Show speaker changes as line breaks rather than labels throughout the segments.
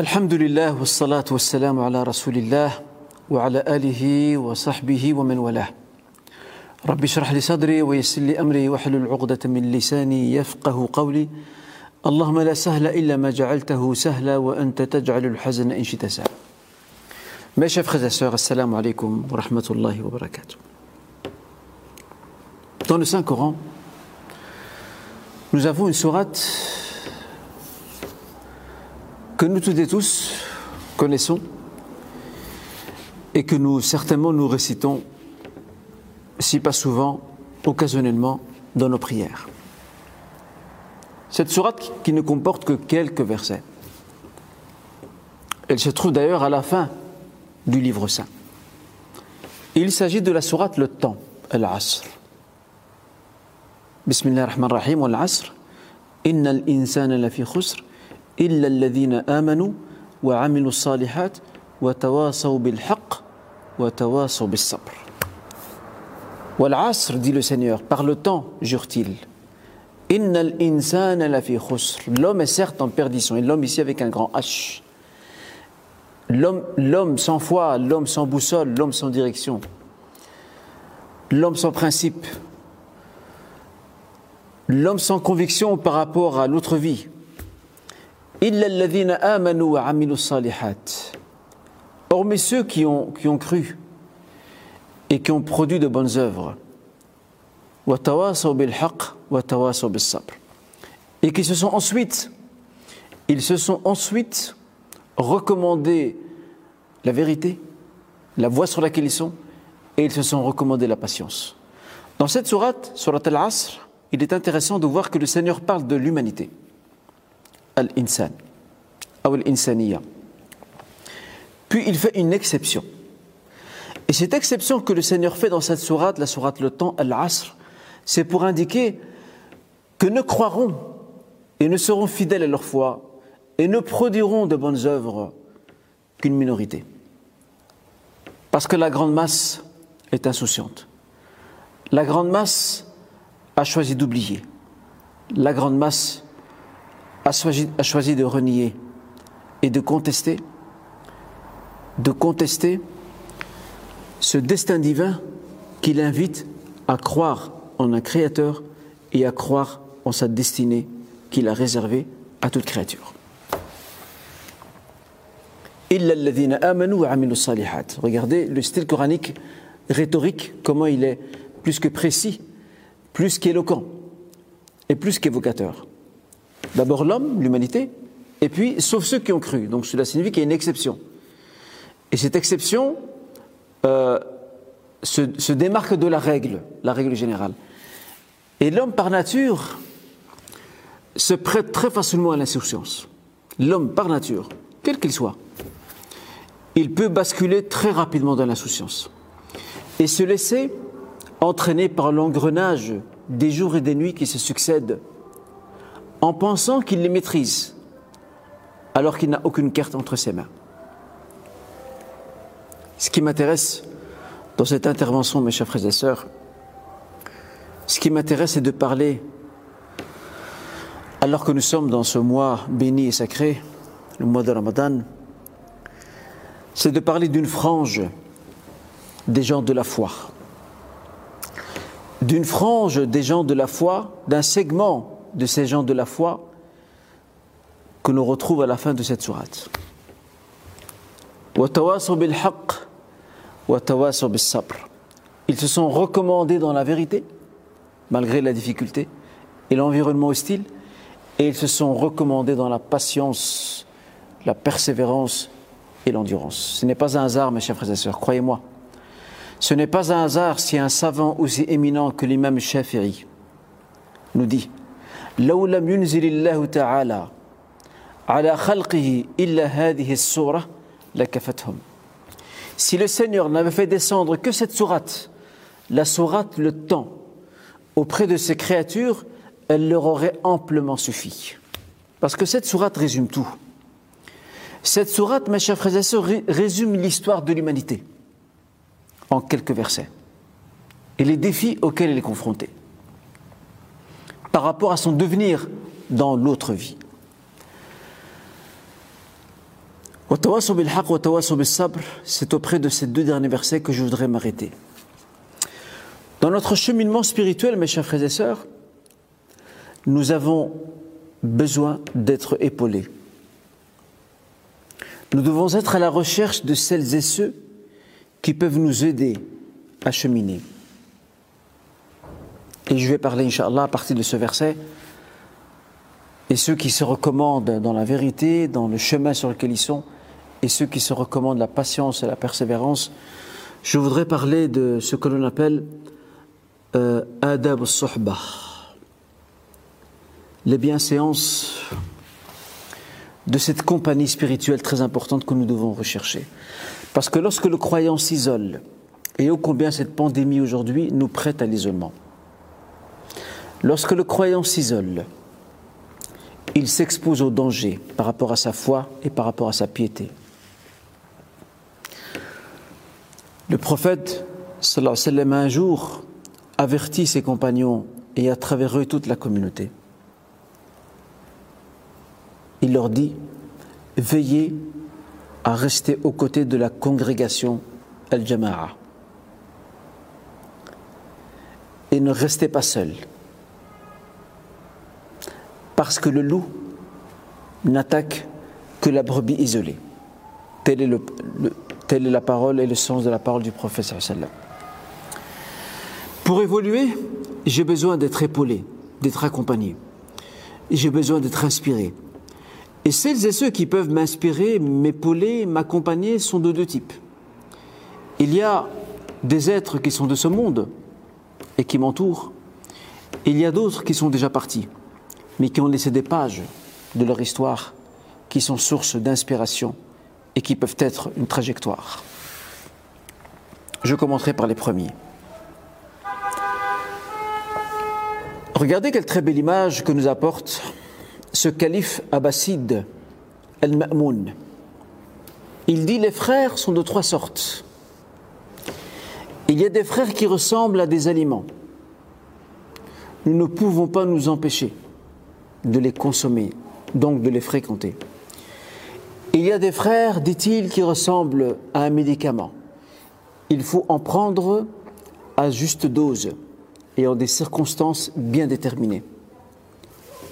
الحمد لله والصلاة والسلام على رسول الله وعلى آله وصحبه ومن والاه. رب اشرح لي صدري ويسر لي أمري واحلل عقدة من لساني يفقه قولي. اللهم لا سهل إلا ما جعلته سهلا وأنت تجعل الحزن إن شئت سهلا. Mes chers frères et sœurs, assalamu alaikum wa. Dans le Saint-Coran, nous avons une sourate que nous toutes et tous connaissons et que nous certainement nous récitons, si pas souvent, occasionnellement, dans nos prières. Cette sourate qui ne comporte que quelques versets. Elle se trouve d'ailleurs à la fin du livre saint. Il s'agit de la sourate Le Temps, Al-Asr. Bismillah ar-Rahman ar-Rahim, Al-Asr. Inna al-insana lafi khusr, salihat wa tawasaw bil haqq wa tawasaw bis sabr. Wal-Asr, dit le Seigneur, par le temps, jure-t-il. Inna al-insana lafi khusr. L'homme est certes en perdition, et l'homme ici avec un grand H l'homme sans foi, l'homme sans boussole, l'homme sans direction, l'homme sans principe, l'homme sans conviction par rapport à l'autre vie. Hormis ceux qui ont, qui ont cru et qui ont produit de bonnes œuvres. Et qui se sont ensuite, ils se sont ensuite recommandé la vérité, la voie sur laquelle ils sont, et ils se sont recommandés la patience. Dans cette sourate, surat al-Asr, il est intéressant de voir que le Seigneur parle de l'humanité. Al-Insan. Puis il fait une exception. Et cette exception que le Seigneur fait dans cette sourate, la sourate le temps, Al-Asr, c'est pour indiquer que ne croiront et ne seront fidèles à leur foi et ne produiront de bonnes œuvres qu'une minorité. Parce que la grande masse est insouciante. La grande masse a choisi d'oublier. La grande masse a choisi, de renier et de contester, de contester ce destin divin qui l'invite à croire en un créateur et à croire en sa destinée qu'il a réservée à toute créature. Regardez le style coranique rhétorique, comment il est plus que précis, plus qu'éloquent et plus qu'évocateur. D'abord l'homme, l'humanité, et puis sauf ceux qui ont cru. Donc cela signifie qu'il y a une exception. Et cette exception euh, se, se démarque de la règle, la règle générale. Et l'homme par nature se prête très facilement à l'insouciance. L'homme par nature, quel qu'il soit il peut basculer très rapidement dans l'insouciance et se laisser entraîner par l'engrenage des jours et des nuits qui se succèdent en pensant qu'il les maîtrise alors qu'il n'a aucune carte entre ses mains. Ce qui m'intéresse dans cette intervention, mes chers frères et sœurs, ce qui m'intéresse, c'est de parler, alors que nous sommes dans ce mois béni et sacré, le mois de Ramadan, c'est de parler d'une frange des gens de la foi. D'une frange des gens de la foi, d'un segment de ces gens de la foi que nous retrouvons à la fin de cette sourate. Ils se sont recommandés dans la vérité, malgré la difficulté et l'environnement hostile, et ils se sont recommandés dans la patience, la persévérance et l'endurance. Ce n'est pas un hasard, mes chers frères et sœurs, croyez-moi. Ce n'est pas un hasard si un savant aussi éminent que l'imam Shafi'i nous dit Si le Seigneur n'avait fait descendre que cette sourate, la sourate le temps, auprès de ses créatures, elle leur aurait amplement suffi. Parce que cette sourate résume tout. Cette sourate, mes chers frères et sœurs, résume l'histoire de l'humanité en quelques versets et les défis auxquels elle est confrontée par rapport à son devenir dans l'autre vie. C'est auprès de ces deux derniers versets que je voudrais m'arrêter. Dans notre cheminement spirituel, mes chers frères et sœurs, nous avons besoin d'être épaulés. Nous devons être à la recherche de celles et ceux qui peuvent nous aider à cheminer. Et je vais parler, Inch'Allah, à partir de ce verset, et ceux qui se recommandent dans la vérité, dans le chemin sur lequel ils sont, et ceux qui se recommandent la patience et la persévérance, je voudrais parler de ce que l'on appelle euh, adab al les bienséances de cette compagnie spirituelle très importante que nous devons rechercher. Parce que lorsque le croyant s'isole, et ô combien cette pandémie aujourd'hui nous prête à l'isolement, lorsque le croyant s'isole, il s'expose au danger par rapport à sa foi et par rapport à sa piété. Le prophète, un jour avertit ses compagnons et à travers eux toute la communauté. Il leur dit Veillez à rester aux côtés de la congrégation Al-Jama'a. Et ne restez pas seuls. Parce que le loup n'attaque que la brebis isolée. Telle est, la parole et le sens de la parole du prophète. Pour évoluer, j'ai besoin d'être épaulé, d'être accompagné. J'ai besoin d'être inspiré. Et celles et ceux qui peuvent m'inspirer, m'épauler, m'accompagner sont de deux types. Il y a des êtres qui sont de ce monde et qui m'entourent. Il y a d'autres qui sont déjà partis, mais qui ont laissé des pages de leur histoire qui sont source d'inspiration et qui peuvent être une trajectoire. Je commencerai par les premiers. Regardez quelle très belle image que nous apporte ce calife abbasside, Al-Ma'moun. Il dit les frères sont de trois sortes. Il y a des frères qui ressemblent à des aliments. Nous ne pouvons pas nous empêcher de les consommer, donc de les fréquenter. Il y a des frères, dit-il, qui ressemblent à un médicament. Il faut en prendre à juste dose et en des circonstances bien déterminées.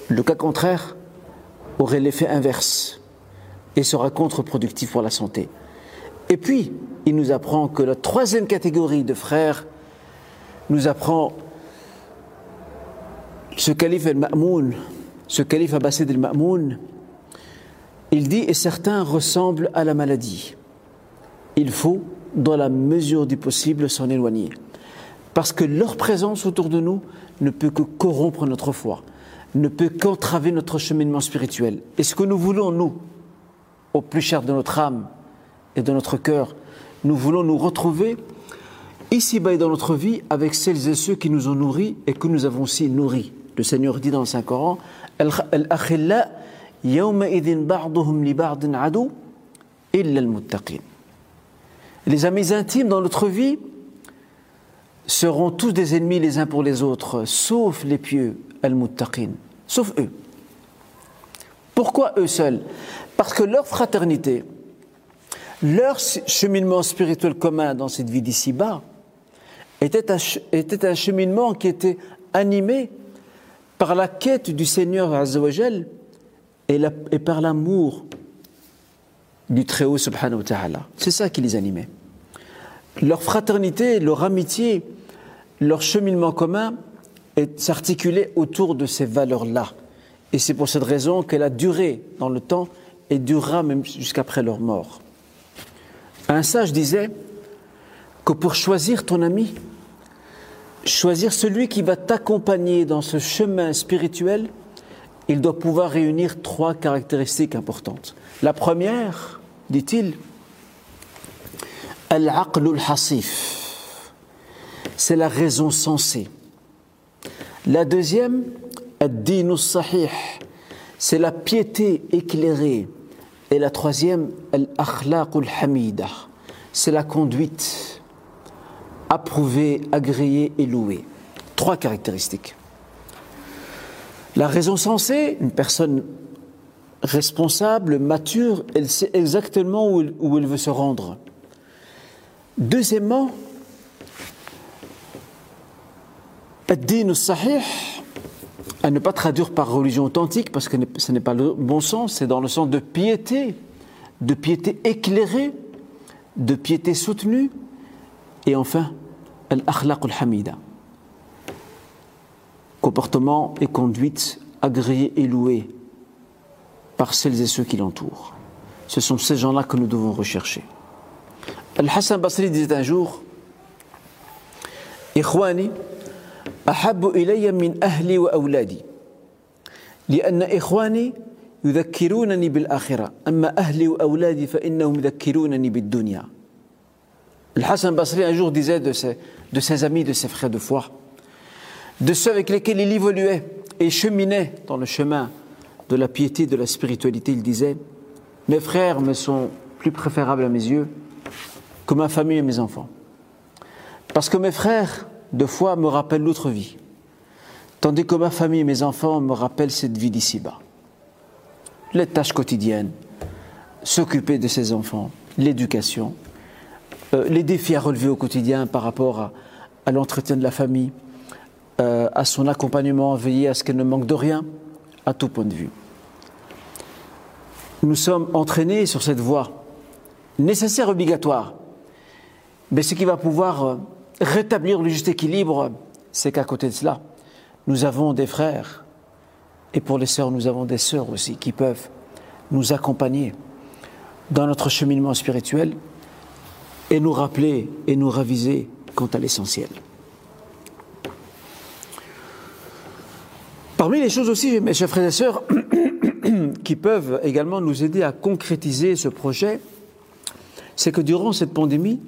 Le cas contraire aurait l'effet inverse et sera contre-productif pour la santé. Et puis, il nous apprend que la troisième catégorie de frères nous apprend ce calife el-Ma'moun, ce calife Abbasid el-Ma'moun, il dit, et certains ressemblent à la maladie. Il faut, dans la mesure du possible, s'en éloigner. Parce que leur présence autour de nous ne peut que corrompre notre foi ne peut qu'entraver notre cheminement spirituel. Et ce que nous voulons, nous, au plus cher de notre âme et de notre cœur, nous voulons nous retrouver ici-bas et dans notre vie avec celles et ceux qui nous ont nourris et que nous avons aussi nourris. Le Seigneur dit dans le Saint-Coran Les amis intimes dans notre vie seront tous des ennemis les uns pour les autres, sauf les pieux, al-muttaqin, sauf eux. Pourquoi eux seuls? Parce que leur fraternité, leur cheminement spirituel commun dans cette vie d'ici-bas, était un cheminement qui était animé par la quête du Seigneur Azzawajal et, et par l'amour du Très-Haut Subhanahu wa Ta'ala. C'est ça qui les animait. Leur fraternité, leur amitié, leur cheminement commun s'articuler autour de ces valeurs-là. Et c'est pour cette raison qu'elle a duré dans le temps et durera même jusqu'après leur mort. Un sage disait que pour choisir ton ami, choisir celui qui va t'accompagner dans ce chemin spirituel, il doit pouvoir réunir trois caractéristiques importantes. La première, dit-il, al-aqlul hasif, c'est la raison sensée. La deuxième, sahih, c'est la piété éclairée. Et la troisième, al-akhlaqul hamida, c'est la conduite approuvée, agréée et louée. Trois caractéristiques. La raison sensée, une personne responsable, mature, elle sait exactement où, où elle veut se rendre. Deuxièmement, à ne pas traduire par religion authentique parce que ce n'est pas le bon sens, c'est dans le sens de piété, de piété éclairée, de piété soutenue, et enfin, al-akhlaq al-hamida, comportement et conduite agréés et loués par celles et ceux qui l'entourent. Ce sont ces gens-là que nous devons rechercher. Al-Hassan Basri disait un jour, Ikhwani, أحب إلي من أهلي وأولادي لأن إخواني يذكرونني بالآخرة أما أهلي وأولادي فإنهم يذكرونني بالدنيا le Hassan Basri un jour disait de ses, de ses amis, de ses frères de foi, de ceux avec lesquels il évoluait et cheminait dans le chemin de la piété, de la spiritualité, il disait Mes frères me sont plus préférables à mes yeux que ma famille et mes enfants. Parce que mes frères de foi me rappellent l'autre vie, tandis que ma famille et mes enfants me rappellent cette vie d'ici-bas. Les tâches quotidiennes, s'occuper de ses enfants, l'éducation, euh, les défis à relever au quotidien par rapport à, à l'entretien de la famille, euh, à son accompagnement, veiller à ce qu'elle ne manque de rien, à tout point de vue. Nous sommes entraînés sur cette voie, nécessaire, obligatoire, mais ce qui va pouvoir euh, rétablir le juste équilibre, c'est qu'à côté de cela, nous avons des frères, et pour les sœurs, nous avons des sœurs aussi, qui peuvent nous accompagner dans notre cheminement spirituel et nous rappeler et nous raviser quant à l'essentiel. Parmi les choses aussi, mes chers frères et sœurs, qui peuvent également nous aider à concrétiser ce projet, c'est que durant cette pandémie,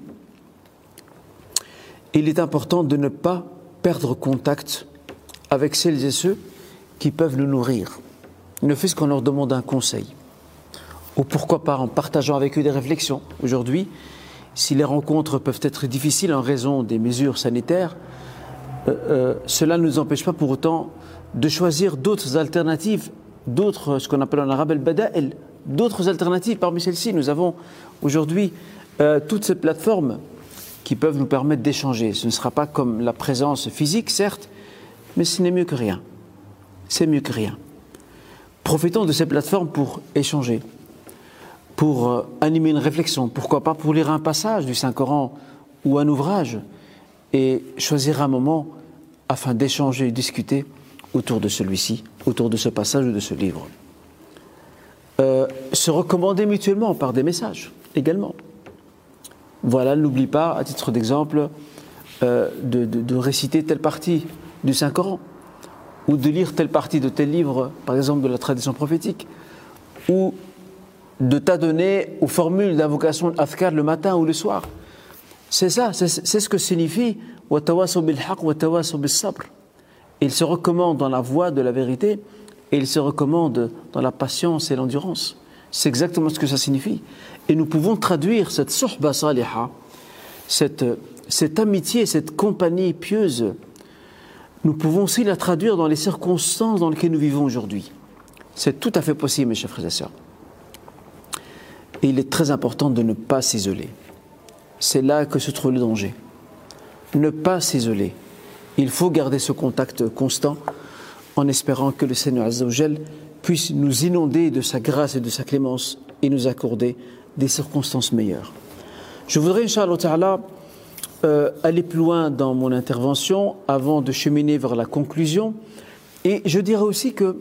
il est important de ne pas perdre contact avec celles et ceux qui peuvent nous nourrir, ne fût-ce qu'on leur demande un conseil, ou pourquoi pas en partageant avec eux des réflexions. Aujourd'hui, si les rencontres peuvent être difficiles en raison des mesures sanitaires, euh, euh, cela ne nous empêche pas pour autant de choisir d'autres alternatives, d'autres, ce qu'on appelle en arabe el-bada'el, d'autres alternatives. Parmi celles-ci, nous avons aujourd'hui euh, toutes ces plateformes qui peuvent nous permettre d'échanger. Ce ne sera pas comme la présence physique, certes, mais ce n'est mieux que rien. C'est mieux que rien. Profitons de ces plateformes pour échanger, pour euh, animer une réflexion, pourquoi pas pour lire un passage du Saint-Coran ou un ouvrage et choisir un moment afin d'échanger et discuter autour de celui-ci, autour de ce passage ou de ce livre. Euh, se recommander mutuellement par des messages également. Voilà, n'oublie pas, à titre d'exemple, euh, de, réciter telle partie du Saint-Coran, ou de lire telle partie de tel livre, par exemple de la tradition prophétique, de t'adonner aux formules d'invocation d'Afkar le matin ou le soir. C'est ça, c'est ce que signifie il se recommande dans la voie de la vérité et il se recommande dans la patience et l'endurance. C'est exactement ce que ça signifie. Et nous pouvons traduire cette suhba saliha, cette, cette amitié, cette compagnie pieuse, nous pouvons aussi la traduire dans les circonstances dans lesquelles nous vivons aujourd'hui. C'est tout à fait possible, mes chers frères et sœurs. Et il est très important de ne pas s'isoler. C'est là que se trouve le danger. Ne pas s'isoler. Il faut garder ce contact constant en espérant que le Seigneur Azzawajal puisse nous inonder de sa grâce et de sa clémence et nous accorder des circonstances meilleures. Je voudrais, Inch'Allah euh, aller plus loin dans mon intervention avant de cheminer vers la conclusion. Et je dirais aussi que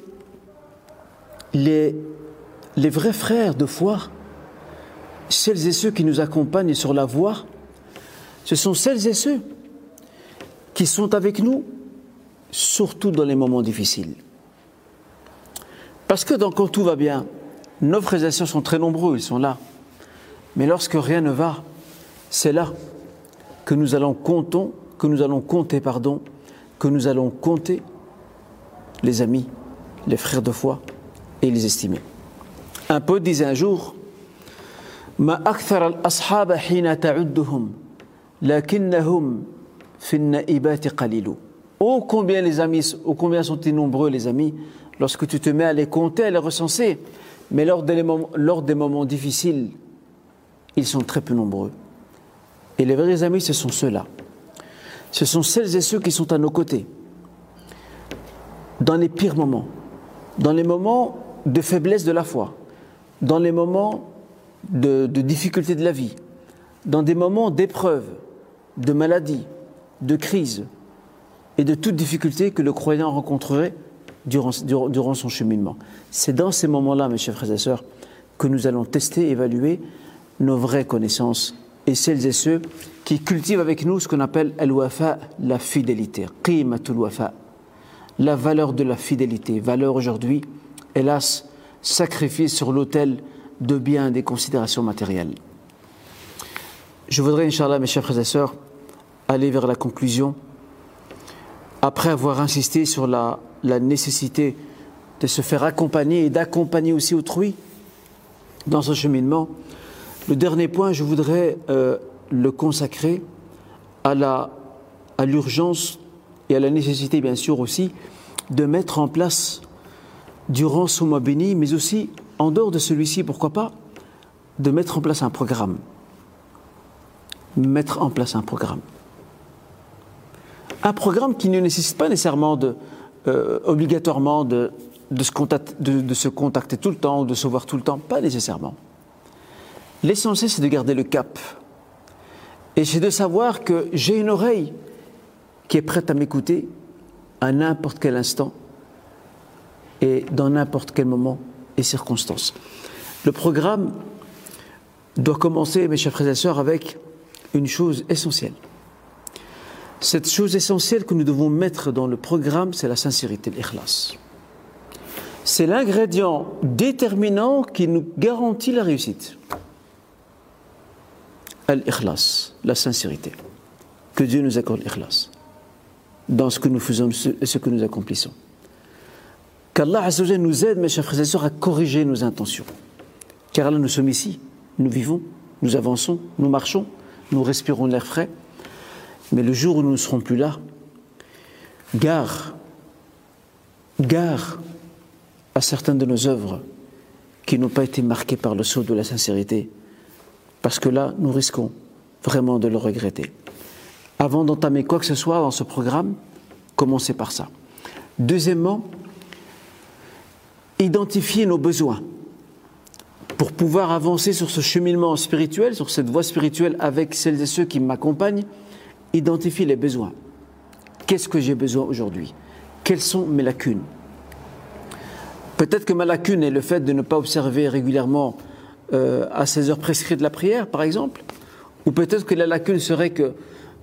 les, les vrais frères de foi, celles et ceux qui nous accompagnent sur la voie, ce sont celles et ceux qui sont avec nous, surtout dans les moments difficiles. Parce que quand tout va bien, nos frères et sœurs sont très nombreux, ils sont là. Mais lorsque rien ne va, c'est là que nous allons compter, que nous allons compter, pardon, que nous allons compter les amis, les frères de foi et les estimer. Un poète disait un jour ما أكثر الأصحاب حين تعدهم لكنهم Oh combien les amis, oh combien sont-ils nombreux les amis lorsque tu te mets à les compter, à les recenser. Mais lors des, moments, lors des moments difficiles, ils sont très peu nombreux. Et les vrais amis, ce sont ceux-là. Ce sont celles et ceux qui sont à nos côtés. Dans les pires moments, dans les moments de faiblesse de la foi, dans les moments de, de difficulté de la vie, dans des moments d'épreuve, de maladie, de crise et de toute difficulté que le croyant rencontrerait durant, son cheminement. C'est dans ces moments-là, mes chers frères et sœurs, que nous allons tester, évaluer nos vraies connaissances et celles et ceux qui cultivent avec nous ce qu'on appelle al-wafa, la fidélité, la valeur de la fidélité, valeur aujourd'hui, hélas, sacrifiée sur l'autel de bien des considérations matérielles. Je voudrais, Inch'Allah, mes chers frères et sœurs, aller vers la conclusion, après avoir insisté sur la, nécessité de se faire accompagner et d'accompagner aussi autrui dans ce cheminement. Le dernier point, je voudrais euh, le consacrer à à l'urgence et à la nécessité, bien sûr, aussi, de mettre en place, durant ce mois béni, mais aussi en dehors de celui-ci, pourquoi pas, de mettre en place un programme. Mettre en place un programme. Un programme qui ne nécessite pas nécessairement euh, obligatoirement se contacter, de se contacter tout le temps ou de se voir tout le temps, pas nécessairement. L'essentiel, c'est de garder le cap. Et c'est de savoir que j'ai une oreille qui est prête à m'écouter à n'importe quel instant et dans n'importe quel moment et circonstance. Le programme doit commencer, mes chers frères et sœurs, avec une chose essentielle. Cette chose essentielle que nous devons mettre dans le programme, c'est la sincérité, l'ikhlas. C'est l'ingrédient déterminant qui nous garantit la réussite. Al-ikhlas, la sincérité. Que Dieu nous accorde l'ikhlas dans ce que nous faisons et ce que nous accomplissons. Qu'Allah nous aide, mes chers frères et sœurs, à corriger nos intentions. Car là, nous sommes ici, nous vivons, nous avançons, nous marchons, nous respirons l'air frais. Mais le jour où nous ne serons plus là, gare, gare à certaines de nos œuvres qui n'ont pas été marquées par le sceau de la sincérité, parce que là, nous risquons vraiment de le regretter. Avant d'entamer quoi que ce soit dans ce programme, commencez par ça. Deuxièmement, identifier nos besoins pour pouvoir avancer sur ce cheminement spirituel, sur cette voie spirituelle avec celles et ceux qui m'accompagnent, identifier les besoins. Qu'est-ce que j'ai besoin aujourd'hui? Quelles sont mes lacunes? Peut-être que ma lacune est le fait de ne pas observer régulièrement euh, à ces heures prescrites de la prière, par exemple. Ou peut-être que la lacune serait que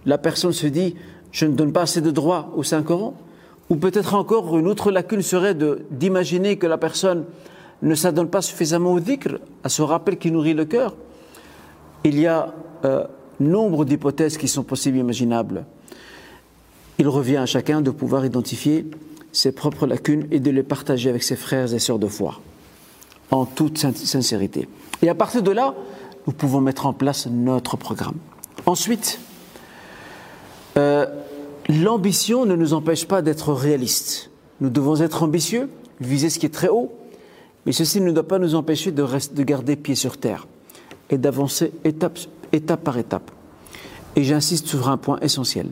la personne se dit je ne donne pas assez de droits au Saint-Coran. Ou peut-être encore une autre lacune serait d'imaginer que la personne ne s'adonne pas suffisamment au dhikr, à ce rappel qui nourrit le cœur. Il y a euh, nombre d'hypothèses qui sont possibles et imaginables. Il revient à chacun de pouvoir identifier ses propres lacunes et de les partager avec ses frères et sœurs de foi, en toute sincérité. Et à partir de là, nous pouvons mettre en place notre programme. Ensuite, euh, l'ambition ne nous empêche pas d'être réalistes. Nous devons être ambitieux, viser ce qui est très haut, mais ceci ne doit pas nous empêcher de, de garder pied sur terre et d'avancer étape, étape par étape. Et j'insiste sur un point essentiel.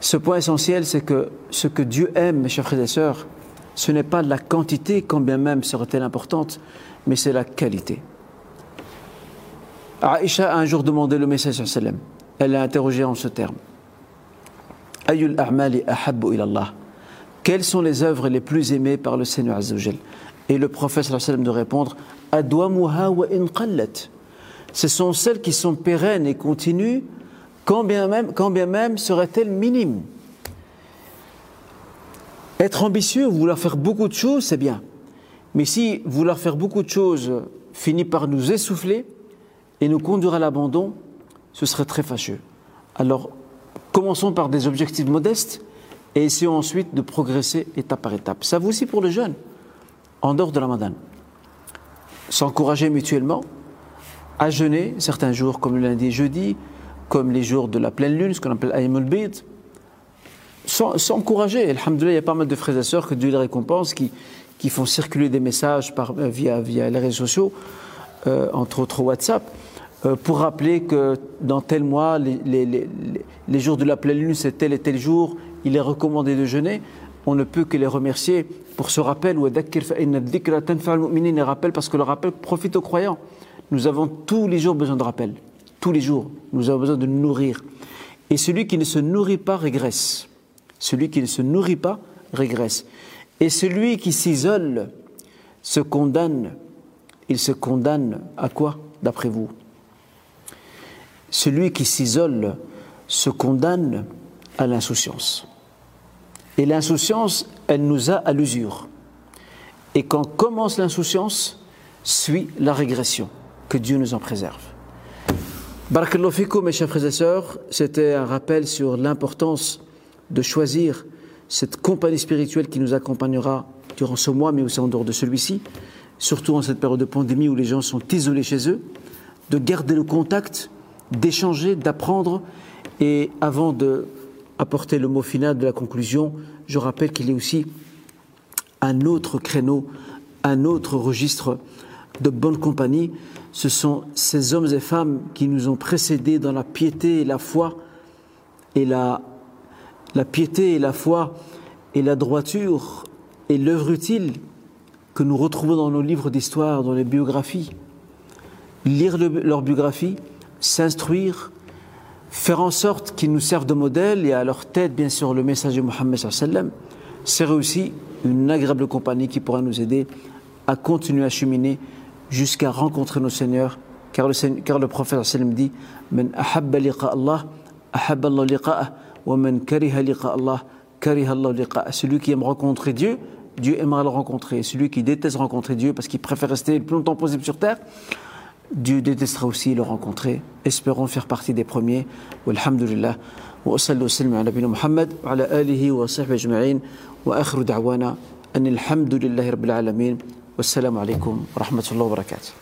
Ce point essentiel, c'est que ce que Dieu aime, mes chers frères et sœurs, ce n'est pas la quantité, quand bien même serait-elle importante, mais c'est la qualité. Aïcha a un jour demandé le message sallam. Elle l'a interrogé en ce terme. Ayul a'mali ahabbu ilallah. Quelles sont les œuvres les plus aimées par le Seigneur Azzawajal Et le prophète sallam de répondre Adwamuha wa in. Ce sont celles qui sont pérennes et continues, quand bien même, quand bien même seraient-elles minimes. Être ambitieux, vouloir faire beaucoup de choses, c'est bien. Mais si vouloir faire beaucoup de choses finit par nous essouffler et nous conduire à l'abandon, ce serait très fâcheux. Alors, commençons par des objectifs modestes et essayons ensuite de progresser étape par étape. Ça vaut aussi pour les jeunes, en dehors de la Ramadan. S'encourager mutuellement à jeûner certains jours comme le lundi et jeudi, comme les jours de la pleine lune, ce qu'on appelle Aymul Bid. S'encourager. Alhamdoulilah, il y a pas mal de frères et sœurs que Dieu les récompense qui, font circuler des messages euh, via, via les réseaux sociaux, euh, entre autres WhatsApp, pour rappeler que dans tel mois, les jours de la pleine lune, c'est tel et tel jour, il est recommandé de jeûner. On ne peut que les remercier pour ce rappel. Et rappel parce que le rappel profite aux croyants. Nous avons tous les jours besoin de rappel. Tous les jours. Nous avons besoin de nous nourrir. Et celui qui ne se nourrit pas régresse. Celui qui ne se nourrit pas régresse. Et celui qui s'isole se condamne. Il se condamne à quoi, d'après vous? Celui qui s'isole se condamne à l'insouciance. Et l'insouciance, elle nous a à l'usure. Et quand commence l'insouciance, suit la régression. Que Dieu nous en préserve. Barakallahu fikum, mes chers frères et sœurs, c'était un rappel sur l'importance de choisir cette compagnie spirituelle qui nous accompagnera durant ce mois, mais aussi en dehors de celui-ci, surtout en cette période de pandémie où les gens sont isolés chez eux, de garder le contact, d'échanger, d'apprendre, et avant de apporter le mot final de la conclusion, je rappelle qu'il y a aussi un autre créneau, un autre registre de bonne compagnie. Ce sont ces hommes et femmes qui nous ont précédés dans la piété et la foi, et la, la piété et la foi, et la droiture, et l'œuvre utile que nous retrouvons dans nos livres d'histoire, dans les biographies. Lire leur biographie, s'instruire, faire en sorte qu'ils nous servent de modèle et à leur tête, bien sûr, le message de Mohammed sallam, c'est aussi une agréable compagnie qui pourra nous aider à continuer à cheminer jusqu'à rencontrer nos seigneurs. Car le, car le prophète sallam dit ahabba liqa Allah, ahabba Allah wa man kariha Allah, Allah. Celui qui aime rencontrer Dieu, Dieu aimera le rencontrer. Celui qui déteste rencontrer Dieu parce qu'il préfère rester le plus longtemps possible sur terre, Dieu détestera aussi le rencontrer. Espérons faire partie des premiers. Walhamdulillah. وأصلي وسلم على نبينا محمد وعلى آله وصحبه أجمعين وآخر دعوانا أن الحمد لله رب العالمين والسلام عليكم ورحمة الله وبركاته